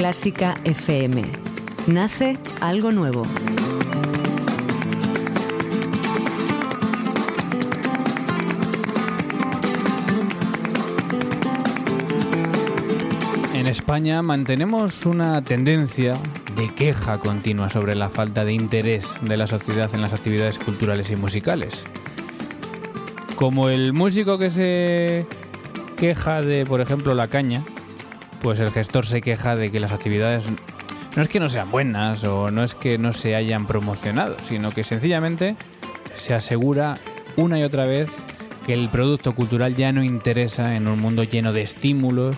Clásica FM. Nace algo nuevo. En España mantenemos una tendencia de queja continua sobre la falta de interés de la sociedad en las actividades culturales y musicales. Como el músico que se queja de, por ejemplo, la caña, pues el gestor se queja de que las actividades no es que no sean buenas o no es que no se hayan promocionado, sino que sencillamente se asegura una y otra vez que el producto cultural ya no interesa en un mundo lleno de estímulos,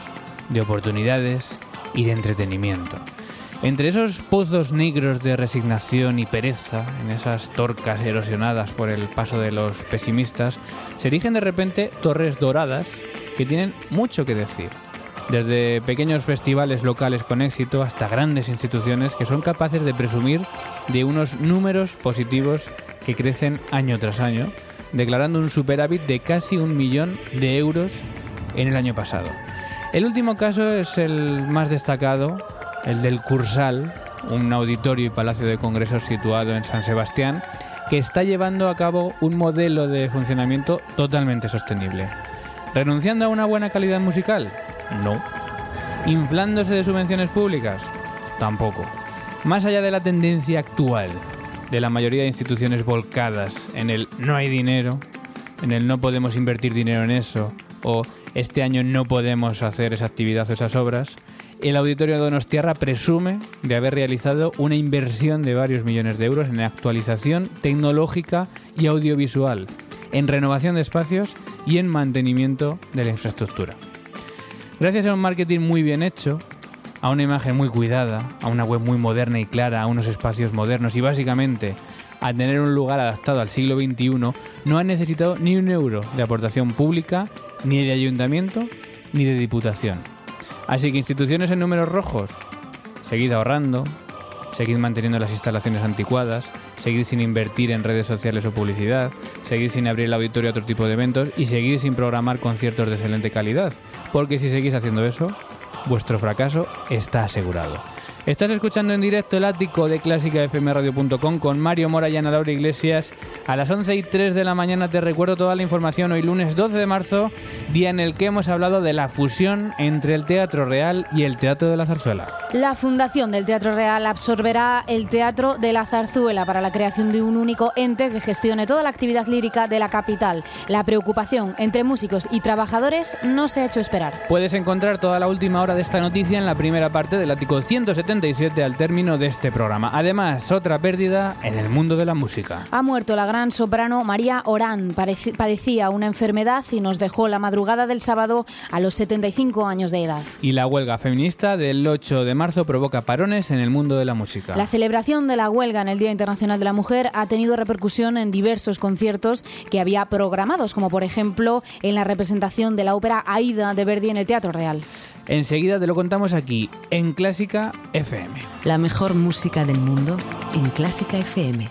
de oportunidades y de entretenimiento. Entre esos pozos negros de resignación y pereza, en esas torcas erosionadas por el paso de los pesimistas, se erigen de repente torres doradas que tienen mucho que decir desde pequeños festivales locales con éxito hasta grandes instituciones que son capaces de presumir de unos números positivos que crecen año tras año, declarando un superávit de casi un millón de euros en el año pasado. El último caso es el más destacado, el del Cursal, un auditorio y palacio de congresos situado en San Sebastián, que está llevando a cabo un modelo de funcionamiento totalmente sostenible. ¿Renunciando a una buena calidad musical? No. ¿Inflándose de subvenciones públicas? Tampoco. Más allá de la tendencia actual de la mayoría de instituciones volcadas en el no hay dinero, en el no podemos invertir dinero en eso, o este año no podemos hacer esa actividad o esas obras, el Auditorio de Donostiarra presume de haber realizado una inversión de varios millones de euros en actualización tecnológica y audiovisual, en renovación de espacios y en mantenimiento de la infraestructura. Gracias a un marketing muy bien hecho, a una imagen muy cuidada, a una web muy moderna y clara, a unos espacios modernos y básicamente a tener un lugar adaptado al siglo XXI, no han necesitado ni un euro de aportación pública, ni de ayuntamiento, ni de diputación. Así que instituciones en números rojos, seguid ahorrando, seguid manteniendo las instalaciones anticuadas, seguid sin invertir en redes sociales o publicidad, seguid sin abrir el auditorio a otro tipo de eventos y seguid sin programar conciertos de excelente calidad, porque si seguís haciendo eso, vuestro fracaso está asegurado. Estás escuchando en directo el ático de clásicafmradio.com con Mario Mora y Ana Laura Iglesias. A las 11 y 3 de la mañana te recuerdo toda la información hoy lunes 12 de marzo, día en el que hemos hablado de la fusión entre el Teatro Real y el Teatro de la Zarzuela. La Fundación del Teatro Real absorberá el Teatro de la Zarzuela para la creación de un único ente que gestione toda la actividad lírica de la capital. La preocupación entre músicos y trabajadores no se ha hecho esperar. Puedes encontrar toda la última hora de esta noticia en la primera parte del ático 170 al término de este programa. Además, otra pérdida en el mundo de la música. Ha muerto la gran soprano María Orán. Padecía una enfermedad y nos dejó la madrugada del sábado a los 75 años de edad. Y la huelga feminista del 8 de marzo provoca parones en el mundo de la música. La celebración de la huelga en el Día Internacional de la Mujer ha tenido repercusión en diversos conciertos que había programados, como por ejemplo en la representación de la ópera Aida de Verdi en el Teatro Real. Enseguida te lo contamos aquí, en Clásica FM. La mejor música del mundo en Clásica FM.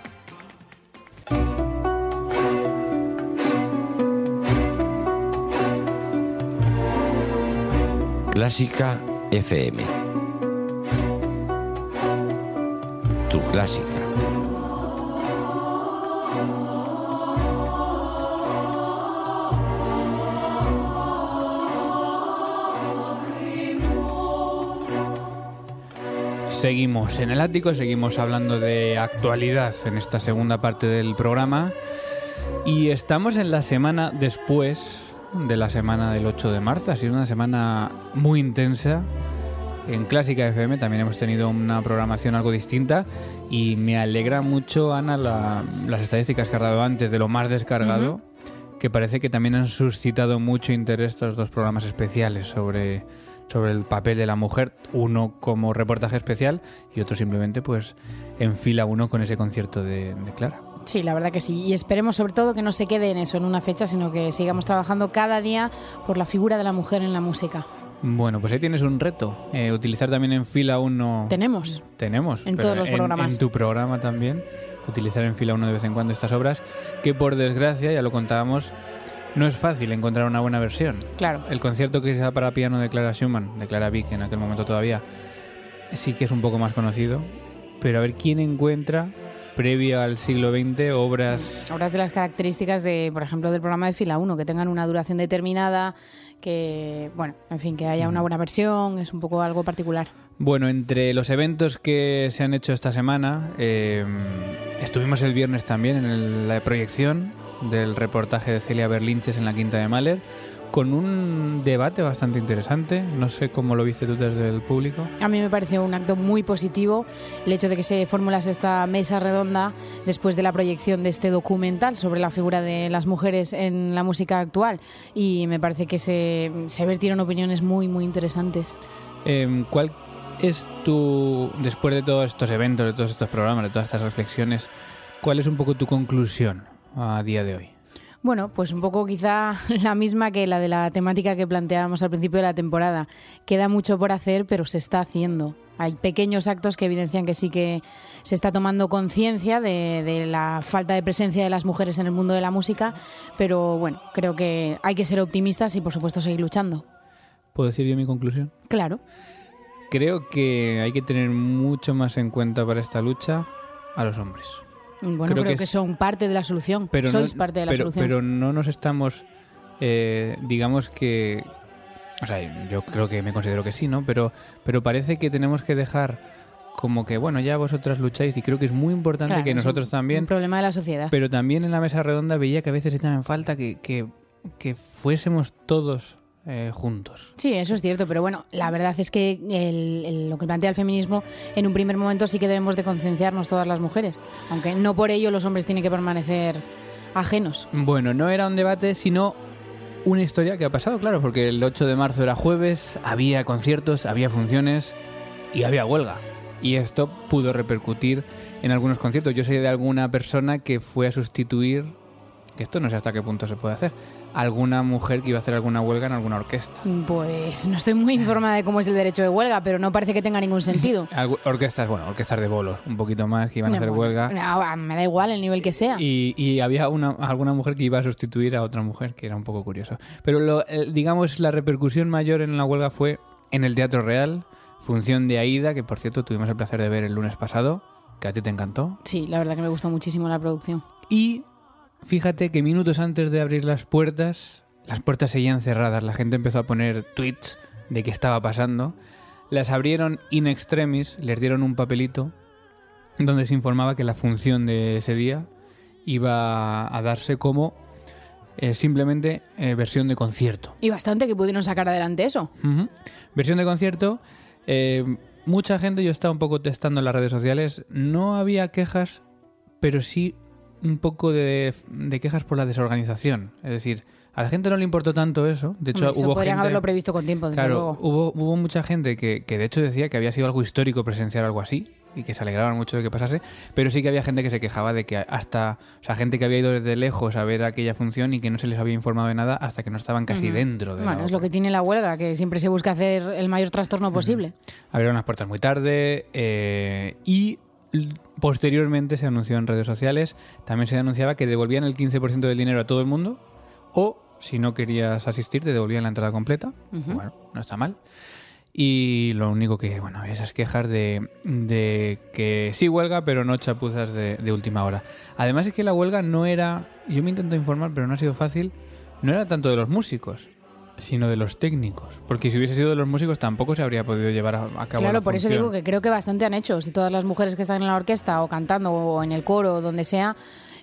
Clásica FM. Clásica. Seguimos en el ático, seguimos hablando de actualidad en esta segunda parte del programa y estamos en la semana después de la semana del 8 de marzo. Ha sido una semana muy intensa. En Clásica FM también hemos tenido una programación algo distinta y me alegra mucho, Ana, la- las estadísticas que has dado antes de lo más descargado, que parece que también han suscitado mucho interés estos dos programas especiales sobre, sobre el papel de la mujer, uno como reportaje especial y otro simplemente pues en fila uno con ese concierto de, de Clara. Sí, la verdad que sí. Y esperemos sobre todo que no se quede en eso, en una fecha, sino que sigamos trabajando cada día por la figura de la mujer en la música. Bueno, pues ahí tienes un reto, eh, utilizar también en fila uno... Tenemos. Tenemos. En todos los programas. En tu programa también, utilizar en fila uno de vez en cuando estas obras, que por desgracia, ya lo contábamos, no es fácil encontrar una buena versión. Claro. El concierto que se da para piano de Clara Schumann, de Clara Vick en aquel momento todavía, sí que es un poco más conocido, pero a ver quién encuentra, previa al siglo XX, obras... Obras de las características de, por ejemplo, del programa de fila 1, que tengan una duración determinada, que, bueno, en fin, que haya una buena versión, es un poco algo particular. Bueno, entre los eventos que se han hecho esta semana, eh, estuvimos el viernes también en el- la proyección del reportaje de Celia Berlinches en la Quinta de Mahler, con un debate bastante interesante. No sé cómo lo viste tú desde el público. A mí me pareció un acto muy positivo el hecho de que se formulase esta mesa redonda después de la proyección de este documental sobre la figura de las mujeres en la música actual. Y me parece que se, se vertieron opiniones muy, muy interesantes. Eh, ¿Cuál es tu, después de todos estos eventos, de todos estos programas, de todas estas reflexiones, cuál es un poco tu conclusión a día de hoy? Bueno, pues un poco quizá la misma que la de la temática que planteábamos al principio de la temporada. Queda mucho por hacer, pero se está haciendo. Hay pequeños actos que evidencian que sí que se está tomando conciencia de, de la falta de presencia de las mujeres en el mundo de la música, pero bueno, creo que hay que ser optimistas y por supuesto seguir luchando. ¿Puedo decir yo mi conclusión? Claro. Creo que hay que tener mucho más en cuenta para esta lucha a los hombres. Bueno, Creo creo, que son parte de la solución. Pero Sois no, parte de la pero, solución. pero no nos estamos, eh, digamos que, o sea, yo creo que me considero que sí, ¿no? Pero, pero parece que tenemos que dejar como que, bueno, ya vosotras lucháis y creo que es muy importante Claro, que un- nosotros también, Un problema de la sociedad. pero también en la mesa redonda veía que a veces echaban en falta que, que, que fuésemos todos eh, juntos. Sí, eso es cierto, pero bueno, la verdad es que el- el- lo que plantea el feminismo en un primer momento sí que debemos de concienciarnos todas las mujeres, aunque no por ello los hombres tienen que permanecer ajenos. Bueno, no era un debate, sino una historia que ha pasado, claro, porque el 8 de marzo era jueves, había conciertos, había funciones y había huelga. Y esto pudo repercutir en algunos conciertos. Yo sé de alguna persona que fue a sustituir, que esto no sé hasta qué punto se puede hacer, alguna mujer que iba a hacer alguna huelga en alguna orquesta. Pues no estoy muy informada de cómo es el derecho de huelga, pero no parece que tenga ningún sentido. Orquestas, bueno, orquestas de bolos, un poquito más, que iban a hacer Bueno, huelga. no, me da igual el nivel que sea. Y, y había una, alguna mujer que iba a sustituir a otra mujer, que era un poco curioso. Pero lo, digamos, la repercusión mayor en la huelga fue en el Teatro Real, función de Aida, que por cierto tuvimos el placer de ver el lunes pasado, que a ti te encantó. Sí, la verdad que me gustó muchísimo la producción. Y fíjate que minutos antes de abrir las puertas, las puertas seguían cerradas, la gente empezó a poner tweets de qué estaba pasando. Las abrieron in extremis, les dieron un papelito donde se informaba que la función de ese día iba a darse como eh, simplemente eh, versión de concierto. Y bastante que pudieron sacar adelante eso. Versión de concierto. eh, mucha gente, yo estaba un poco testando en las redes sociales, no había quejas, pero sí un poco de, de quejas por la desorganización. Es decir, a la gente no le importó tanto eso. De hecho, eso hubo podrían gente... haberlo previsto con tiempo, desde Claro, luego. hubo, hubo mucha gente que, que de hecho decía que había sido algo histórico presenciar algo así y que se alegraban mucho de que pasase, pero sí que había gente que se quejaba de que hasta, o sea, gente que había ido desde lejos a ver aquella función y que no se les había informado de nada hasta que no estaban casi dentro de la Bueno, es lo que tiene la huelga, que siempre se busca hacer el mayor trastorno posible. Abrieron las puertas muy tarde eh, y posteriormente se anunció en redes sociales, también se anunciaba que devolvían el 15% del dinero a todo el mundo o si no querías asistir te devolvían la entrada completa. Bueno, no está mal. Y lo único que, bueno, esas quejas de, de que sí huelga, pero no chapuzas de, de última hora. Además es que la huelga no era, yo me intento informar, pero no ha sido fácil, no era tanto de los músicos, sino de los técnicos. Porque si hubiese sido de los músicos tampoco se habría podido llevar a, cabo Claro, la por eso digo que creo que bastante han hecho. Si todas las mujeres que están en la orquesta o cantando o en el coro o donde sea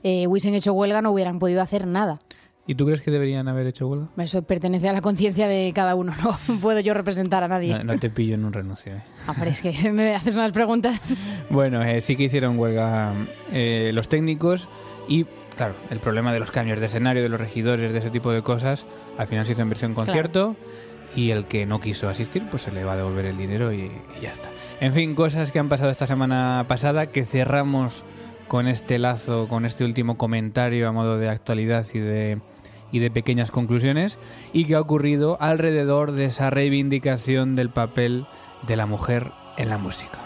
eh, hubiesen hecho huelga no hubieran podido hacer nada. ¿Y tú crees que deberían haber hecho huelga? Eso pertenece a la conciencia de cada uno, no puedo yo representar a nadie. No, no te pillo en un renuncio. ¿eh? Hombre, es que me haces unas preguntas. Bueno, eh, sí que hicieron huelga eh, los técnicos y, claro, el problema de los cambios de escenario, de los regidores, de ese tipo de cosas, al final se hizo en versión concierto y el que no quiso asistir, pues se le va a devolver el dinero y, y ya está. En fin, cosas que han pasado esta semana pasada que cerramos con este lazo, con este último comentario a modo de actualidad y de y de pequeñas conclusiones y que ha ocurrido alrededor de esa reivindicación del papel de la mujer en la música.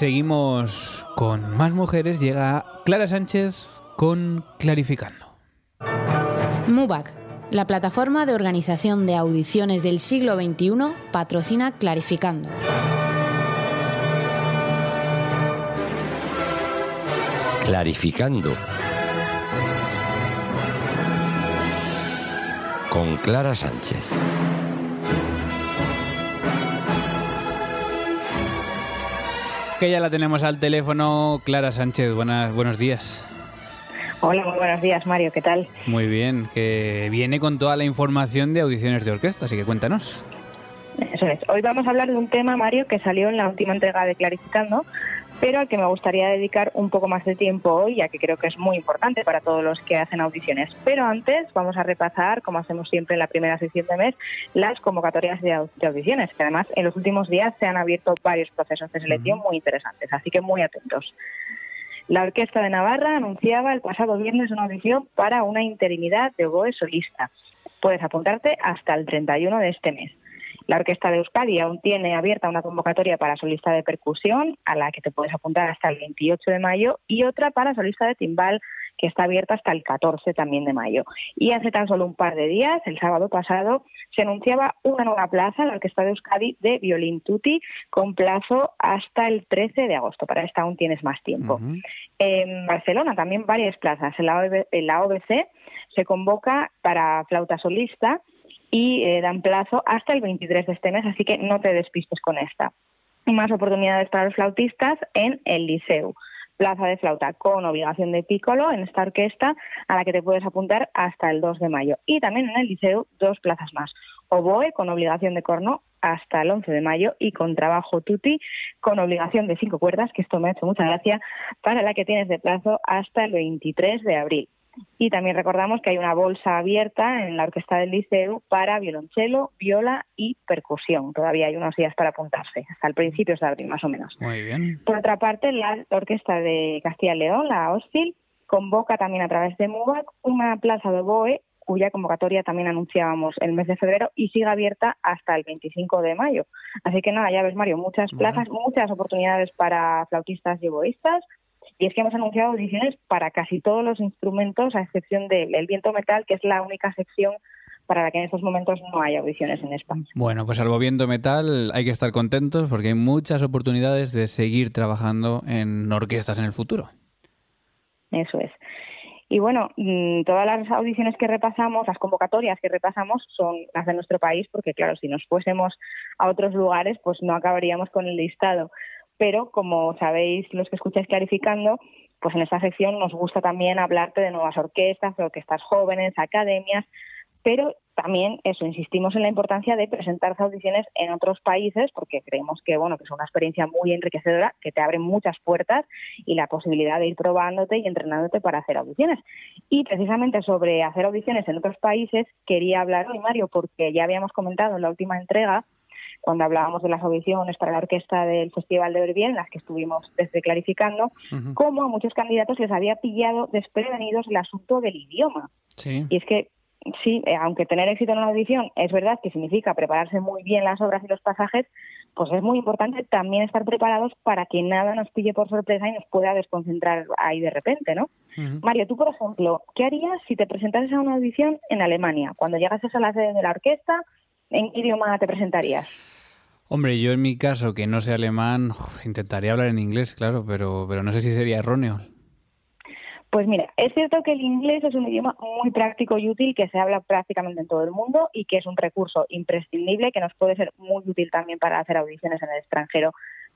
Seguimos con más mujeres. Llega Clara Sánchez con Clarificando. MUBAC, la plataforma de organización de audiciones del siglo XXI, patrocina Clarificando. Clarificando. Con Clara Sánchez. Que ya la tenemos al teléfono. Clara Sánchez, buenas, buenos días. Hola, muy buenos días, Mario. ¿Qué tal? Muy bien, que viene con toda la información de audiciones de orquesta, así que cuéntanos. Eso es. Hoy vamos a hablar de un tema, Mario, que salió en la última entrega de Clarificando, pero al que me gustaría dedicar un poco más de tiempo hoy, ya que creo que es muy importante para todos los que hacen audiciones. Pero antes vamos a repasar, como hacemos siempre en la primera sesión de mes, las convocatorias de, au- de audiciones, que además en los últimos días se han abierto varios procesos de selección muy interesantes, así que muy atentos. La Orquesta de Navarra anunciaba el pasado viernes una audición para una interinidad de oboe solista. Puedes apuntarte hasta el 31 de este mes. La Orquesta de Euskadi aún tiene abierta una convocatoria para solista de percusión, a la que te puedes apuntar hasta el 28 de mayo, y otra para solista de timbal, que está abierta hasta el 14 también de mayo. Y hace tan solo un par de días, el sábado pasado, se anunciaba una nueva plaza en la Orquesta de Euskadi de violín tutti, con plazo hasta el 13 de agosto. Para esta aún tienes más tiempo. En Barcelona también varias plazas. En la, OB en la OBC se convoca para flauta solista y eh, dan plazo hasta el 23 de este mes, así que no te despistes con esta. Más oportunidades para los flautistas en el Liceu. Plaza de flauta con obligación de pícolo en esta orquesta a la que te puedes apuntar hasta el 2 de mayo. Y también en el Liceu dos plazas más. Oboe con obligación de corno hasta el 11 de mayo y con trabajo tutti con obligación de cinco cuerdas, que esto me ha hecho mucha gracia, para la que tienes de plazo hasta el 23 de abril. Y también recordamos que hay una bolsa abierta en la Orquesta del Liceu para violonchelo, viola y percusión. Todavía hay unos días para apuntarse, hasta el principio de abril más o menos. Muy bien. Por otra parte, la Orquesta de Castilla y León, la OSFIL, convoca también a través de MUBAC una plaza de BOE cuya convocatoria también anunciábamos el mes de febrero y sigue abierta hasta el 25 de mayo. Así que nada, ya ves Mario, muchas plazas, muchas oportunidades para flautistas y oboístas. Y es que hemos anunciado audiciones para casi todos los instrumentos, a excepción del el viento metal, que es la única sección para la que en estos momentos no hay audiciones en España. Bueno, pues al viento metal hay que estar contentos porque hay muchas oportunidades de seguir trabajando en orquestas en el futuro. Eso es. Y bueno, mm, todas las audiciones que repasamos, las convocatorias que repasamos son las de nuestro país, porque claro, si nos fuésemos a otros lugares, pues no acabaríamos con el listado. Pero como sabéis los que escucháis clarificando, pues en esta sección nos gusta también hablarte de nuevas orquestas, orquestas jóvenes, academias, pero también eso insistimos en la importancia de presentarse audiciones en otros países porque creemos que bueno que es una experiencia muy enriquecedora que te abre muchas puertas y la posibilidad de ir probándote y entrenándote para hacer audiciones. Y precisamente sobre hacer audiciones en otros países quería hablar hoy Mario porque ya habíamos comentado en la última entrega cuando hablábamos de las audiciones para la orquesta del Festival de Verbier, en las que estuvimos desde clarificando, Ujú. cómo a muchos candidatos les había pillado desprevenidos el asunto del idioma. Sí. Y es que, sí, eh, aunque tener éxito en una audición es verdad que significa prepararse muy bien las obras y los pasajes, pues es muy importante también estar preparados para que nada nos pille por sorpresa y nos pueda desconcentrar ahí de repente, ¿no? Mario, tú, por ejemplo, ¿qué harías si te presentases a una audición en Alemania? Cuando llegases a la sede de la orquesta, ¿en qué idioma te presentarías? Hombre, yo en mi caso, que no sé alemán, intentaría hablar en inglés, claro, pero, pero no sé si sería erróneo. Pues mira, es cierto que el inglés es un idioma muy práctico y útil que se habla prácticamente en todo el mundo y que es un recurso imprescindible que nos puede ser muy útil también para hacer audiciones en el extranjero.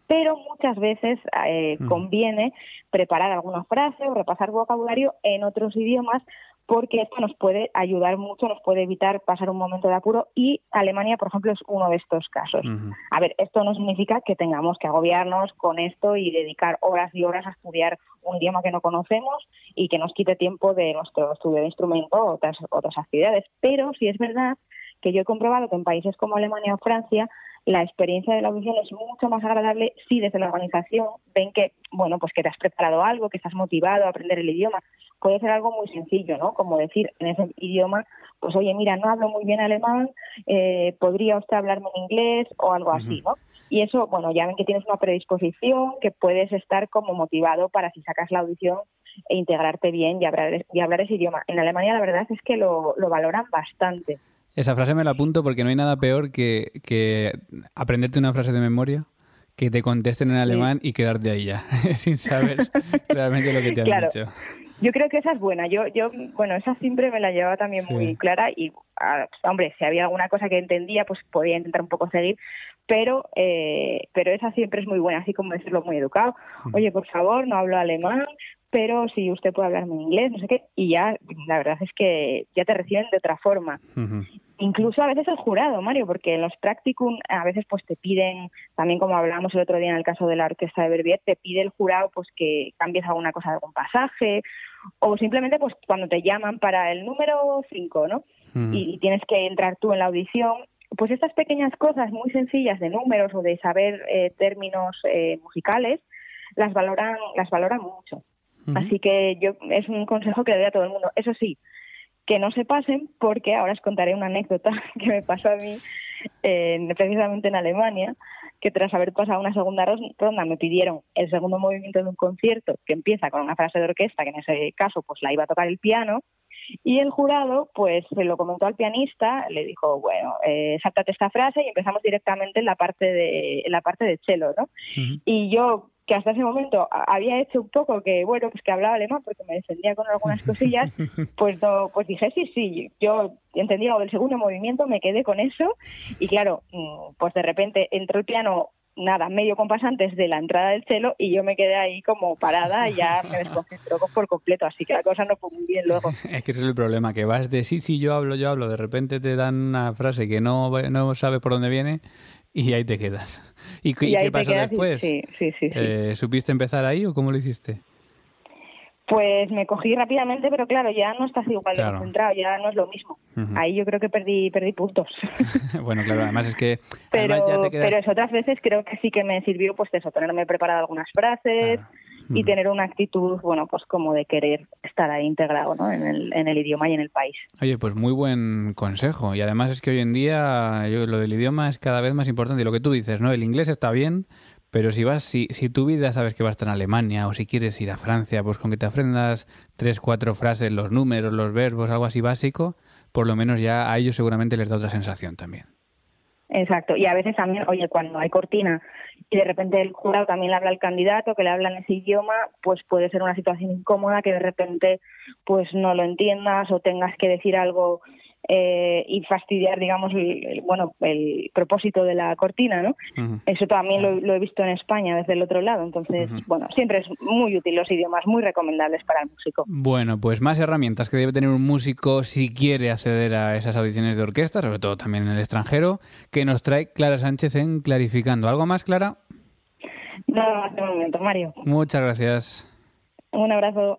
Pero muchas veces eh, mm. conviene preparar alguna frase o repasar vocabulario en otros idiomas porque esto nos puede ayudar mucho, nos puede evitar pasar un momento de apuro y Alemania, por ejemplo, es uno de estos casos. A ver, esto no significa que tengamos que agobiarnos con esto y dedicar horas y horas a estudiar un idioma que no conocemos y que nos quite tiempo de nuestro estudio de instrumento o otras, otras actividades. Pero sí es verdad que yo he comprobado que en países como Alemania o Francia la experiencia de la audición es mucho más agradable si desde la organización ven que, bueno, pues que te has preparado algo, que estás motivado a aprender el idioma. Puede ser algo muy sencillo, ¿no? Como decir en ese idioma, pues oye, mira, no hablo muy bien alemán, eh, ¿podría usted hablarme en inglés o algo así, ¿no? Y eso, bueno, ya ven que tienes una predisposición, que puedes estar como motivado para si sacas la audición e integrarte bien y hablar, y hablar ese idioma. En Alemania la verdad es que lo, lo valoran bastante. Esa frase me la apunto porque no hay nada peor que, que aprenderte una frase de memoria, que te contesten en alemán y quedarte ahí ya, sin saber realmente lo que te han dicho. Yo creo que esa es buena. Yo, yo, bueno, esa siempre me la llevaba también muy clara y, ah, hombre, si había alguna cosa que entendía, pues podía intentar un poco seguir, pero, eh, pero esa siempre es muy buena, así como decirlo muy educado. Oye, por favor, no hablo alemán, pero si usted puede hablarme en inglés, no sé qué, y ya, la verdad es que ya te reciben de otra forma. Incluso a veces el jurado, Mario, porque en los practicum a veces pues te piden, también como hablábamos el otro día en el caso de la orquesta de Verbier, te pide el jurado pues que cambies alguna cosa de algún pasaje, o simplemente pues cuando te llaman para el número 5, ¿no? y, tienes que entrar tú en la audición, pues estas pequeñas cosas muy sencillas de números o de saber eh, términos eh, musicales, las valoran, las valoran mucho. Así que yo es un consejo que le doy a todo el mundo. Eso sí, que no se pasen porque ahora os contaré una anécdota que me pasó a mí precisamente en Alemania, que tras haber pasado una segunda ronda me pidieron el segundo movimiento de un concierto que empieza con una frase de orquesta, que en ese caso pues la iba a tocar el piano, y el jurado, pues, se lo comentó al pianista, le dijo, bueno, eh, saltate esta frase y empezamos directamente en la parte de, en la parte de cello, ¿no? Y yo, que hasta ese momento había hecho un poco que, bueno, pues que hablaba alemán porque me defendía con algunas cosillas, pues, pues dije, sí, sí, yo entendí lo del segundo movimiento, me quedé con eso y claro, mm, pues de repente entró el piano nada, medio compás antes de la entrada del celo y yo me quedé ahí como parada y ya me desconcentró por completo, así que la cosa no fue muy bien luego. es que ese es el problema, que vas de sí, sí, yo hablo, yo hablo, de repente te dan una frase que no, no sabes por dónde viene y ahí te quedas. ¿Y, qué pasó después? Sí, sí, sí, eh, ¿Supiste empezar ahí o cómo lo hiciste? Pues me cogí rápidamente, pero claro, ya no estás igual de concentrado, ya no es lo mismo. Ahí yo creo que perdí perdí puntos. bueno, claro, además es que... Pero, pero otras veces creo que sí que me sirvió pues eso, tenerme preparado algunas frases y tener una actitud, bueno, pues como de querer estar ahí integrado ¿no? en, el, en el idioma y en el país. Oye, pues muy buen consejo. Y además es que hoy en día yo, lo del idioma es cada vez más importante. Y lo que tú dices, ¿no? El inglés está bien, pero si vas, si, si tu vida sabes que vas a estar en Alemania o si quieres ir a Francia, pues con que te aprendas tres, cuatro frases, los números, los verbos, algo así básico, por lo menos ya a ellos seguramente les da otra sensación también. Exacto, y a veces también, oye, cuando hay cortina y de repente el jurado también le habla al candidato, que le habla en ese idioma, pues puede ser una situación incómoda que de repente pues no lo entiendas o tengas que decir algo eh, y fastidiar, digamos, el, bueno, el propósito de la cortina, ¿no? Eso también lo, he visto en España desde el otro lado. Entonces, bueno, siempre es muy útil los idiomas, muy recomendables para el músico. Bueno, pues más herramientas que debe tener un músico si quiere acceder a esas audiciones de orquesta, sobre todo también en el extranjero, que nos trae Clara Sánchez en Clarificando. ¿Algo más, Clara? Nada más de momento, Mario. Muchas gracias. Un abrazo.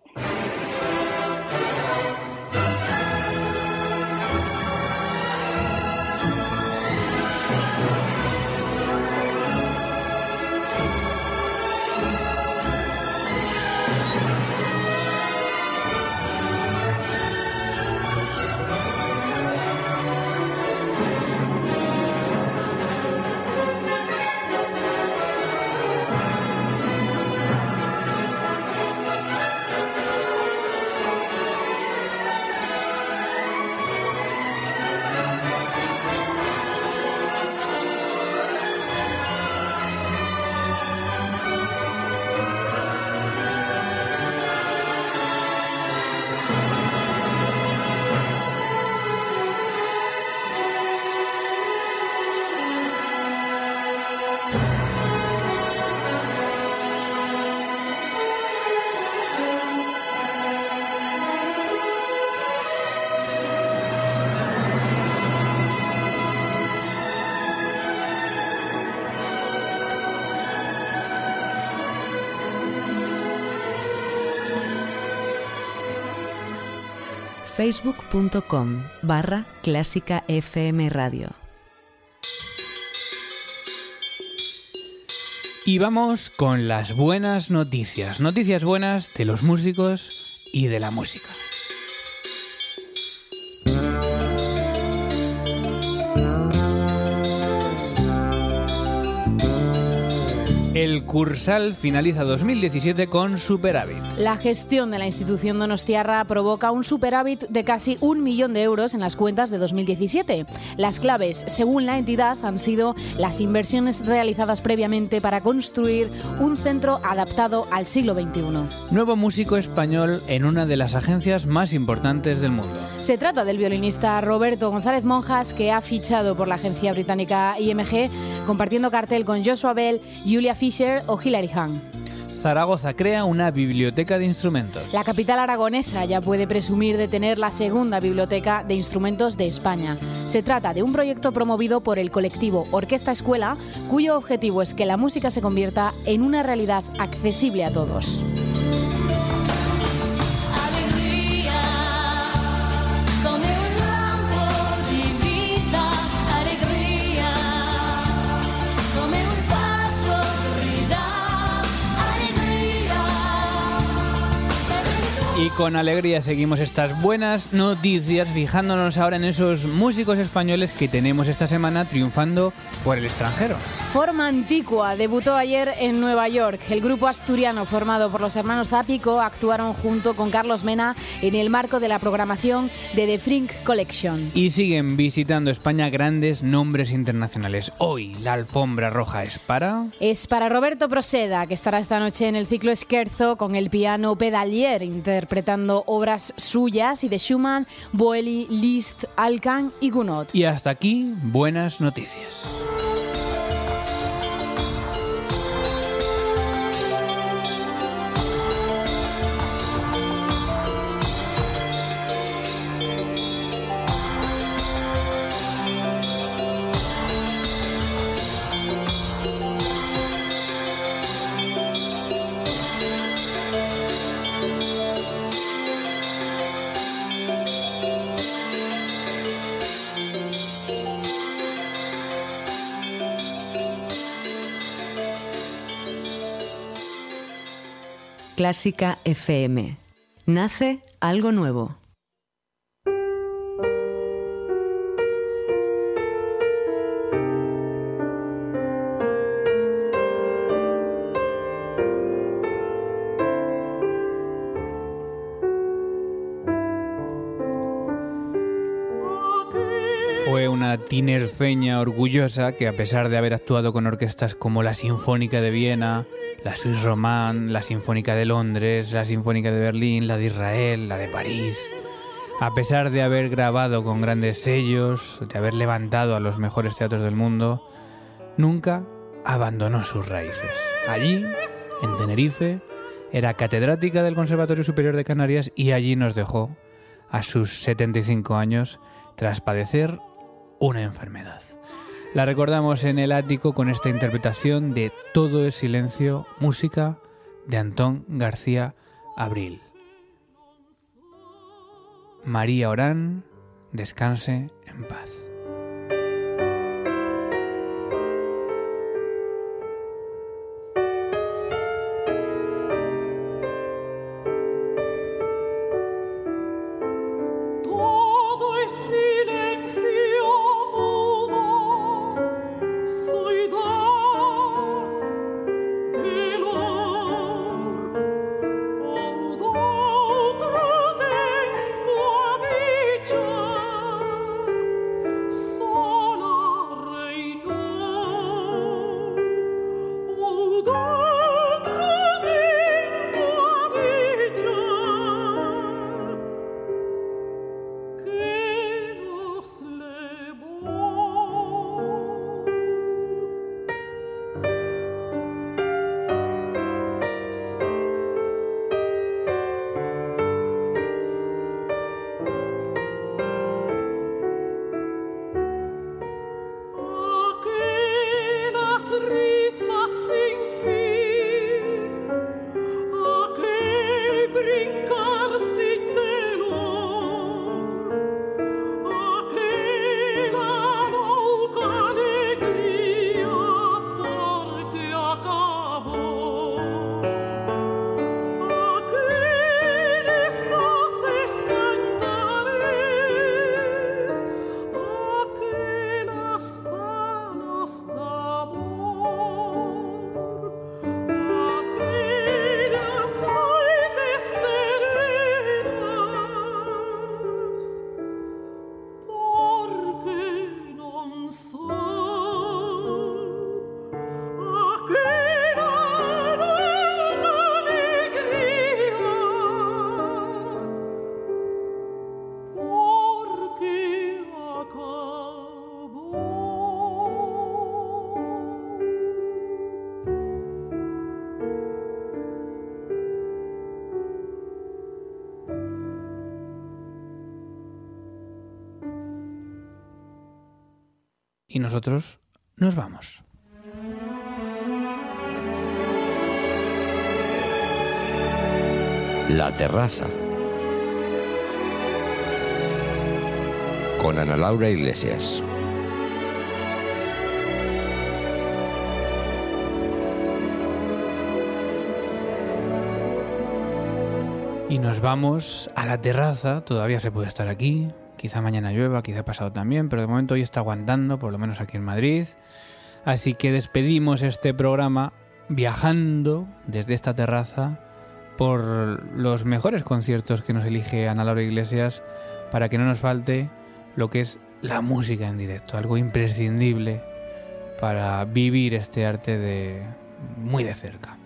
facebook.com barra clásica FM Radio. Y vamos con las buenas noticias, noticias buenas de los músicos y de la música. El Cursal finaliza 2017 con superávit. La gestión de la institución donostiarra provoca un superávit de casi un millón de euros en las cuentas de 2017. Las claves, según la entidad, han sido las inversiones realizadas previamente para construir un centro adaptado al siglo XXI. Nuevo músico español en una de las agencias más importantes del mundo. Se trata del violinista Roberto González Monjas, que ha fichado por la agencia británica IMG, compartiendo cartel con Joshua Bell, Julia Fisher o Hilary Hahn. Zaragoza crea una biblioteca de instrumentos. La capital aragonesa ya puede presumir de tener la segunda biblioteca de instrumentos de España. Se trata de un proyecto promovido por el colectivo Orquesta Escuela, cuyo objetivo es que la música se convierta en una realidad accesible a todos. Y con alegría seguimos estas buenas noticias, fijándonos ahora en esos músicos españoles que tenemos esta semana triunfando por el extranjero. Forma Antigua debutó ayer en Nueva York. El grupo asturiano formado por los hermanos Zápico actuaron junto con Carlos Mena en el marco de la programación de The Frink Collection. Y siguen visitando España grandes nombres internacionales. Hoy la alfombra roja es para... Es para Roberto Proseda, que estará esta noche en el ciclo Scherzo con el piano Pedalier, interpretando obras suyas y de Schumann, Boeli, Liszt, Alcan y Gounod. Y hasta aquí, buenas noticias. Clásica FM. Nace algo nuevo. Fue una tinerfeña orgullosa que a pesar de haber actuado con orquestas como la Sinfónica de Viena, la Suisse Romand, la Sinfónica de Londres, la Sinfónica de Berlín, la de Israel, la de París, a pesar de haber grabado con grandes sellos, de haber levantado a los mejores teatros del mundo, nunca abandonó sus raíces. Allí, en Tenerife, era catedrática del Conservatorio Superior de Canarias y allí nos dejó a sus 75 años tras padecer una enfermedad. La recordamos en el ático con esta interpretación de Todo es silencio, música de Antón García Abril. María Orán, descanse en paz. Y nosotros nos vamos. La terraza. Con Ana Laura Iglesias. Y nos vamos a la terraza, todavía se puede estar aquí, quizá mañana llueva, quizá pasado también, pero de momento hoy está aguantando, por lo menos aquí en Madrid. Así que despedimos este programa viajando desde esta terraza por los mejores conciertos que nos elige Ana Laura Iglesias para que no nos falte lo que es la música en directo, algo imprescindible para vivir este arte de muy de cerca.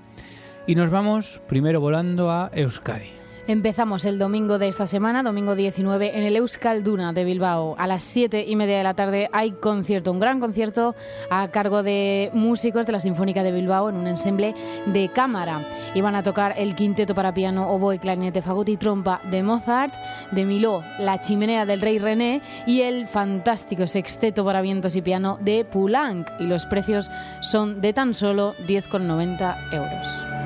Y nos vamos primero volando a Euskadi. Empezamos el domingo de esta semana, domingo 19, en el Euskalduna de Bilbao. A las 7 y media de la tarde hay concierto, un gran concierto a cargo de músicos de la Sinfónica de Bilbao en un ensemble de cámara. Y van a tocar el quinteto para piano, oboe, clarinete, fagot y trompa de Mozart, de Miló, La chimenea del rey René y el fantástico sexteto para vientos y piano de Poulenc. Y los precios son de tan solo 10,90 euros.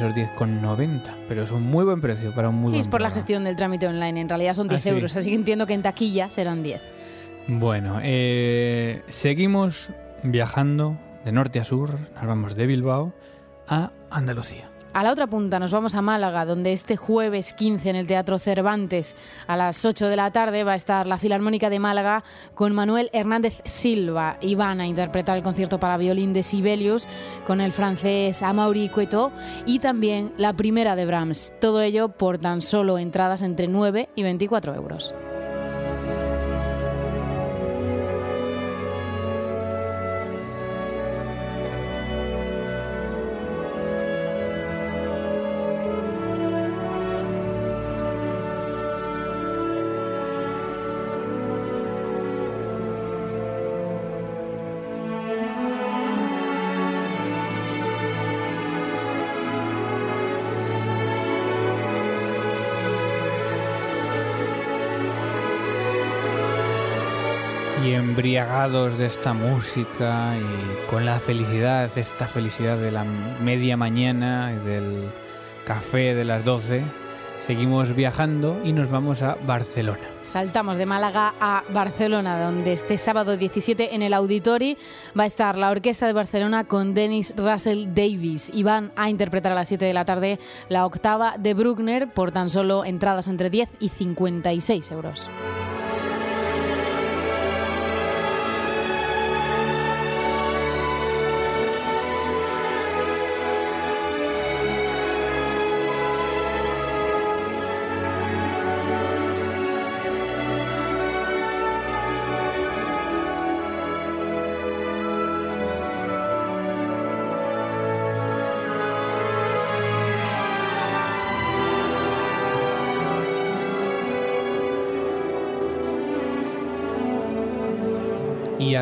Esos 10,90, pero es un muy buen precio para un muy Sí, buen es por la gestión del trámite online. En realidad son 10 Ah, sí. euros, así que entiendo que en taquilla serán 10. Bueno, eh, seguimos viajando de norte a sur, nos vamos de Bilbao a Andalucía. A la otra punta nos vamos a Málaga, donde este jueves 15 en el Teatro Cervantes a las 8 de la tarde va a estar la Filarmónica de Málaga con Manuel Hernández Silva y van a interpretar el concierto para violín de Sibelius con el francés Amaury Cueto y también la primera de Brahms. Todo ello por tan solo entradas entre 9 y 24 euros. Embriagados de esta música y con la felicidad, esta felicidad de la media mañana y del café de las 12, seguimos viajando y nos vamos a Barcelona. Saltamos de Málaga a Barcelona, donde este sábado 17 en el Auditori va a estar la Orquesta de Barcelona con Dennis Russell Davis y van a interpretar a las 7 de la tarde la octava de Bruckner por tan solo entradas entre 10 y 56 euros.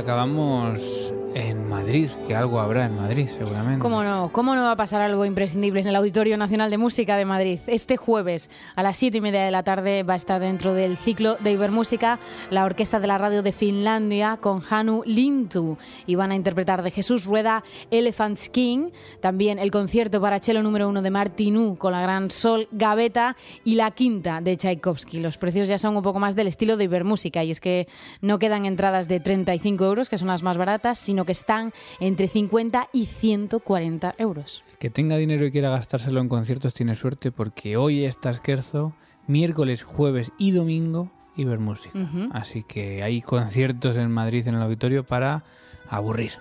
Acabamos en Madrid, que algo habrá en Madrid seguramente. ¿Cómo no va a pasar algo imprescindible en el Auditorio Nacional de Música de Madrid? Este jueves a las 7 y media de la tarde va a estar dentro del ciclo de Ibermúsica la Orquesta de la Radio de Finlandia con Hanu Lintu y van a interpretar de Jesús Rueda Elephant's King, también el concierto para cello número uno de Martinú con la gran Sol Gaveta y la quinta de Tchaikovsky. Los precios ya son un poco más del estilo de Ibermúsica y es que no quedan entradas de 35 euros, que son las más baratas, sino que están entre 50 y 140 euros. El que tenga dinero y quiera gastárselo en conciertos tiene suerte porque hoy está Esquerzo, miércoles, jueves y domingo Ibermúsica. Ujú. Así que hay conciertos en Madrid en el auditorio para aburrir.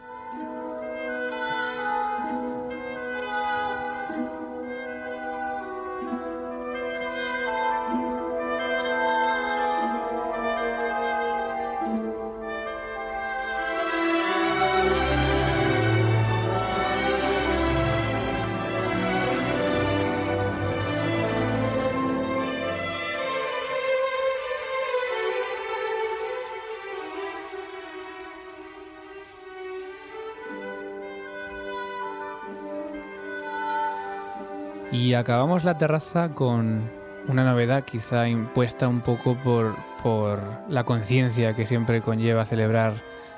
Acabamos la terraza con una novedad quizá impuesta un poco por, por la conciencia que siempre conlleva celebrar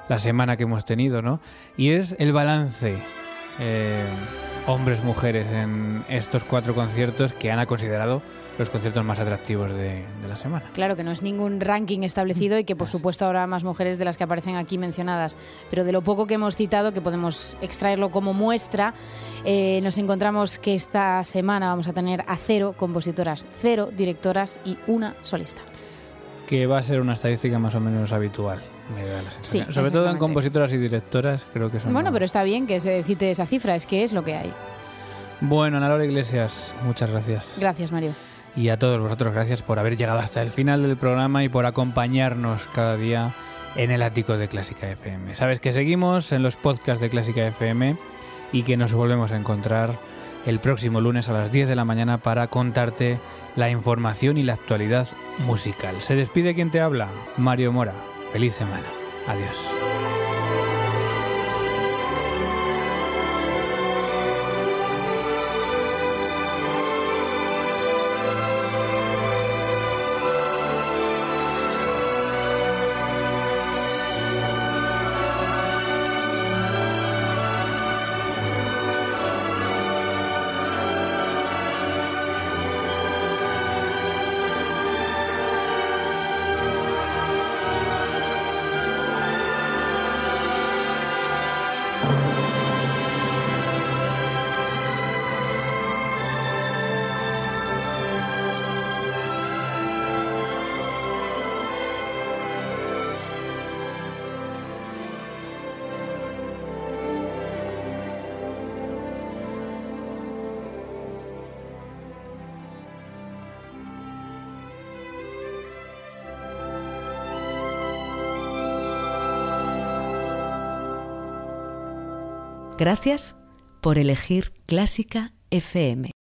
la semana que hemos tenido, ¿no? Y es el balance, eh, hombres, mujeres, en estos cuatro conciertos que Ana ha considerado los conciertos más atractivos de, de la semana. Claro que no es ningún ranking establecido y que por supuesto habrá más mujeres de las que aparecen aquí mencionadas, pero de lo poco que hemos citado, que podemos extraerlo como muestra, eh, nos encontramos que esta semana vamos a tener a cero compositoras, cero directoras y una solista. Que va a ser una estadística más o menos habitual. Me da la sensación. Sí, Sobre todo en compositoras y directoras, creo que son. Bueno, pero está bien que se cite esa cifra, es que es lo que hay. Bueno, Ana Laura Iglesias, muchas gracias. Gracias, Mario. Y a todos vosotros, gracias por haber llegado hasta el final del programa y por acompañarnos cada día en el ático de Clásica FM. Sabes que seguimos en los podcasts de Clásica FM y que nos volvemos a encontrar el próximo lunes a las 10 de la mañana para contarte la información y la actualidad musical. Se despide quien te habla, Mario Mora. Feliz semana. Adiós. Gracias por elegir Clásica FM.